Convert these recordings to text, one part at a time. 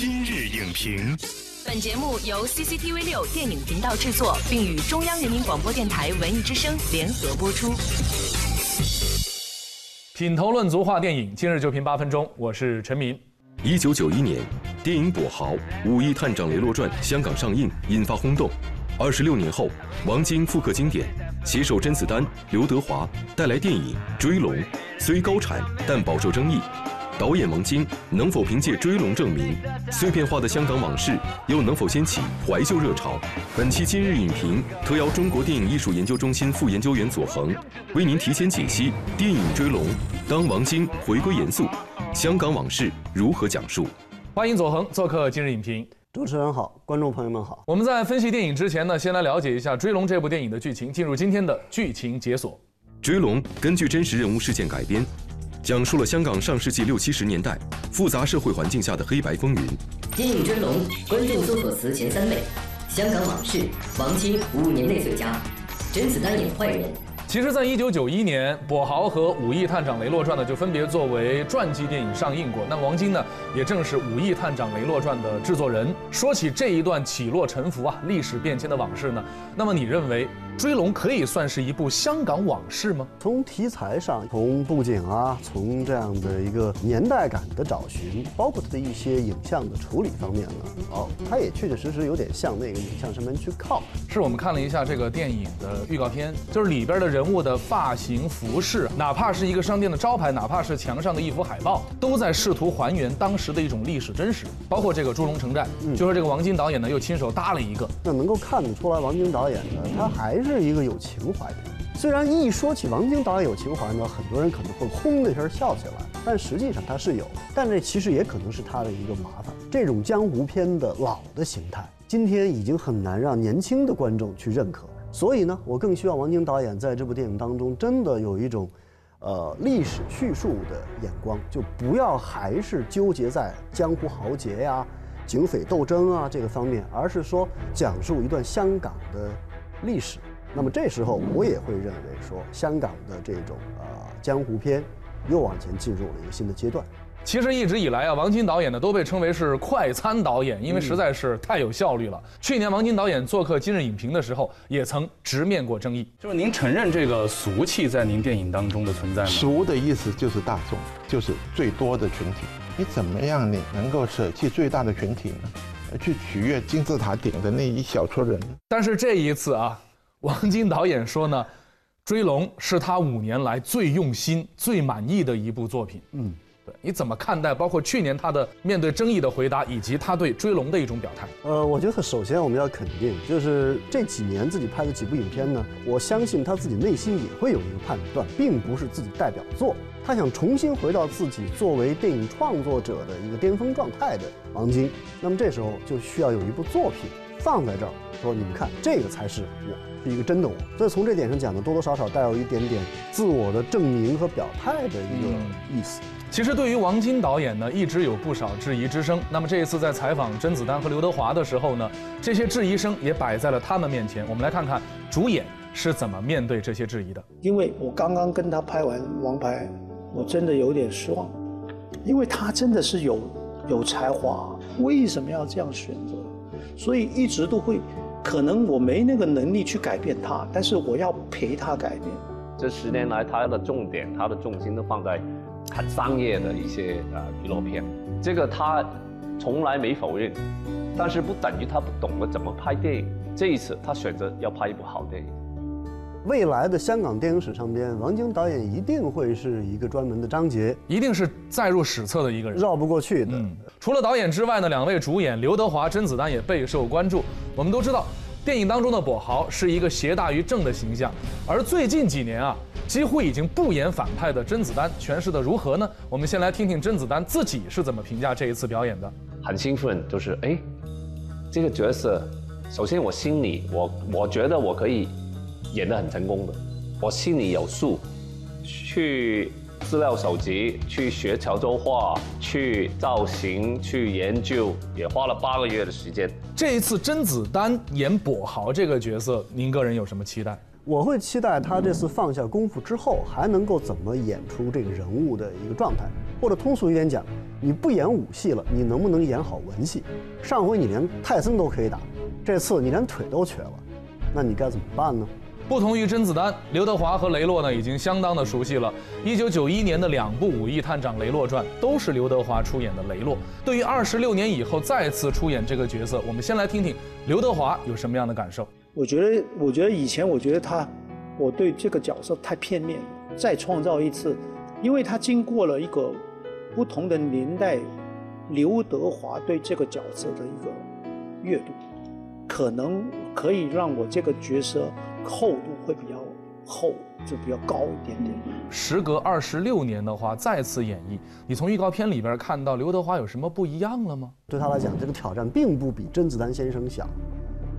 今日影评，本节目由 CCTV 六电影频道制作，并与中央人民广播电台文艺之声联合播出。品头论足话电影，今日就评八分钟。我是陈明。一九九一年，电影《跛豪》《武义探长雷洛传》香港上映，引发轰动。二十六年后，王晶复刻经典，携手甄子丹、刘德华，带来电影《追龙》，虽高产但饱受争议。导演王晶能否凭借《追龙》证明碎片化的香港往事，又能否掀起怀旧热潮？本期今日影评特邀中国电影艺术研究中心副研究员左恒，为您提前解析电影《追龙》。当王晶回归严肃，香港往事如何讲述？欢迎左恒做客今日影评。主持人好，观众朋友们好。我们在分析电影之前呢，先来了解一下《追龙》这部电影的剧情，进入今天的剧情解锁。《追龙》根据真实人物事件改编。讲述了香港上世纪六七十年代复杂社会环境下的黑白风云。电影《追龙》观众搜索词前三位：香港往事、王晶五年内最佳、甄子丹演坏人。其实，在一九九一年，《跛豪》和《武义探长雷洛传》呢，就分别作为传记电影上映过。那王晶呢，也正是《武义探长雷洛传》的制作人。说起这一段起落沉浮啊、历史变迁的往事呢，那么你认为？《追龙》可以算是一部香港往事吗？从题材上，从布景啊，从这样的一个年代感的找寻，包括它的一些影像的处理方面呢，哦，它也确确实实有点向那个影像上面去靠。是我们看了一下这个电影的预告片，就是里边的人物的发型、服饰，哪怕是一个商店的招牌，哪怕是墙上的一幅海报，都在试图还原当时的一种历史真实。包括这个《猪龙城寨》，就说这个王晶导演呢又亲手搭了一个，那能够看得出来，王晶导演呢，他还是。是一个有情怀的人。虽然一说起王晶导演有情怀呢，很多人可能会轰的一声笑起来，但实际上他是有。但这其实也可能是他的一个麻烦。这种江湖片的老的形态，今天已经很难让年轻的观众去认可。所以呢，我更希望王晶导演在这部电影当中真的有一种，呃，历史叙述的眼光，就不要还是纠结在江湖豪杰呀、警匪斗争啊这个方面，而是说讲述一段香港的历史。那么这时候，我也会认为说，香港的这种呃江湖片，又往前进入了一个新的阶段。其实一直以来啊，王晶导演呢都被称为是快餐导演，因为实在是太有效率了。去年王晶导演做客今日影评的时候，也曾直面过争议。就是您承认这个俗气在您电影当中的存在吗？俗的意思就是大众，就是最多的群体。你怎么样你能够舍弃最大的群体呢？去取悦金字塔顶的那一小撮人？但是这一次啊。王晶导演说呢，《追龙》是他五年来最用心、最满意的一部作品。嗯，对，你怎么看待？包括去年他的面对争议的回答，以及他对《追龙》的一种表态。呃，我觉得首先我们要肯定，就是这几年自己拍的几部影片呢，我相信他自己内心也会有一个判断，并不是自己代表作。他想重新回到自己作为电影创作者的一个巅峰状态的王晶，那么这时候就需要有一部作品放在这儿，说你们看，这个才是我。是一个真的我，所以从这点上讲呢，多多少少带有一点点自我的证明和表态的一个意思。其实对于王晶导演呢，一直有不少质疑之声。那么这一次在采访甄子丹和刘德华的时候呢，这些质疑声也摆在了他们面前。我们来看看主演是怎么面对这些质疑的。因为我刚刚跟他拍完《王牌》，我真的有点失望，因为他真的是有有才华，为什么要这样选择？所以一直都会。可能我没那个能力去改变他，但是我要陪他改变。这十年来，他的重点、他的重心都放在很商业的一些呃娱乐片，这个他从来没否认，但是不等于他不懂得怎么拍电影。这一次，他选择要拍一部好电影。未来的香港电影史上边，王晶导演一定会是一个专门的章节，一定是载入史册的一个人，绕不过去的。除了导演之外呢，两位主演刘德华、甄子丹也备受关注。我们都知道，电影当中的跛豪是一个邪大于正的形象，而最近几年啊，几乎已经不演反派的甄子丹诠释的如何呢？我们先来听听甄子丹自己是怎么评价这一次表演的。很兴奋，就是哎，这个角色，首先我心里我我觉得我可以。演得很成功的，我心里有数。去资料搜集，去学潮州话，去造型，去研究，也花了八个月的时间。这一次甄子丹演跛豪这个角色，您个人有什么期待？我会期待他这次放下功夫之后，还能够怎么演出这个人物的一个状态，或者通俗一点讲，你不演武戏了，你能不能演好文戏？上回你连泰森都可以打，这次你连腿都瘸了，那你该怎么办呢？不同于甄子丹，刘德华和雷洛呢已经相当的熟悉了。一九九一年的两部《武义探长雷洛传》都是刘德华出演的雷洛。对于二十六年以后再次出演这个角色，我们先来听听刘德华有什么样的感受。我觉得，我觉得以前我觉得他，我对这个角色太片面了。再创造一次，因为他经过了一个不同的年代，刘德华对这个角色的一个阅读，可能可以让我这个角色。厚度会比较厚，就比较高一点点。时隔二十六年的话，再次演绎，你从预告片里边看到刘德华有什么不一样了吗？对他来讲，这个挑战并不比甄子丹先生小，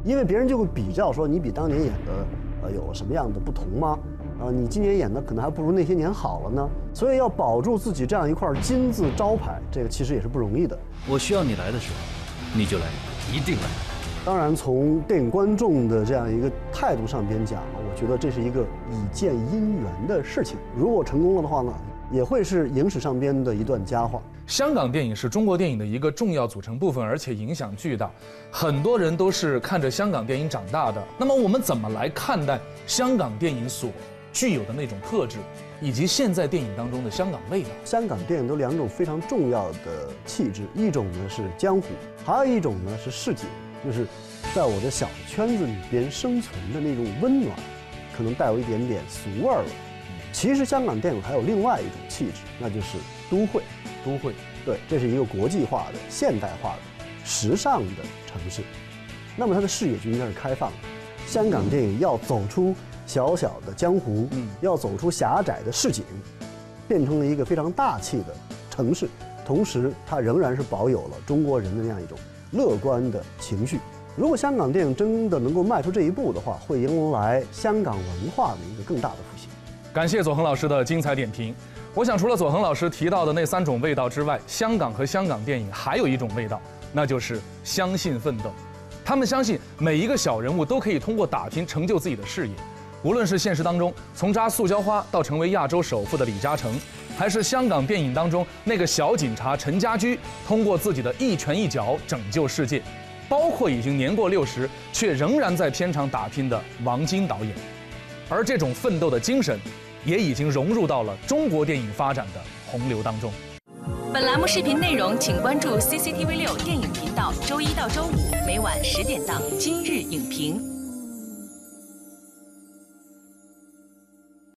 因为别人就会比较说你比当年演的呃有了什么样的不同吗？啊，你今年演的可能还不如那些年好了呢。所以要保住自己这样一块金字招牌，这个其实也是不容易的。我需要你来的时候，你就来，一定来。当然，从电影观众的这样一个态度上边讲，我觉得这是一个以见姻缘的事情。如果成功了的话呢，也会是影史上边的一段佳话。香港电影是中国电影的一个重要组成部分，而且影响巨大。很多人都是看着香港电影长大的。那么，我们怎么来看待香港电影所具有的那种特质，以及现在电影当中的香港味道？香港电影都两种非常重要的气质，一种呢是江湖，还有一种呢是市井。就是在我的小圈子里边生存的那种温暖，可能带有一点点俗味儿了。其实香港电影还有另外一种气质，那就是都会。都会，对，这是一个国际化的、现代化的、时尚的城市。那么它的视野就应该是开放的。香港电影要走出小小的江湖，要走出狭窄的市井，变成了一个非常大气的城市。同时，它仍然是保有了中国人的那样一种。乐观的情绪。如果香港电影真的能够迈出这一步的话，会迎来香港文化的一个更大的复兴。感谢左恒老师的精彩点评。我想，除了左恒老师提到的那三种味道之外，香港和香港电影还有一种味道，那就是相信奋斗。他们相信每一个小人物都可以通过打拼成就自己的事业。无论是现实当中从扎塑胶花到成为亚洲首富的李嘉诚，还是香港电影当中那个小警察陈家驹通过自己的一拳一脚拯救世界，包括已经年过六十却仍然在片场打拼的王晶导演，而这种奋斗的精神，也已经融入到了中国电影发展的洪流当中。本栏目视频内容，请关注 CCTV 六电影频道，周一到周五每晚十点档《今日影评》。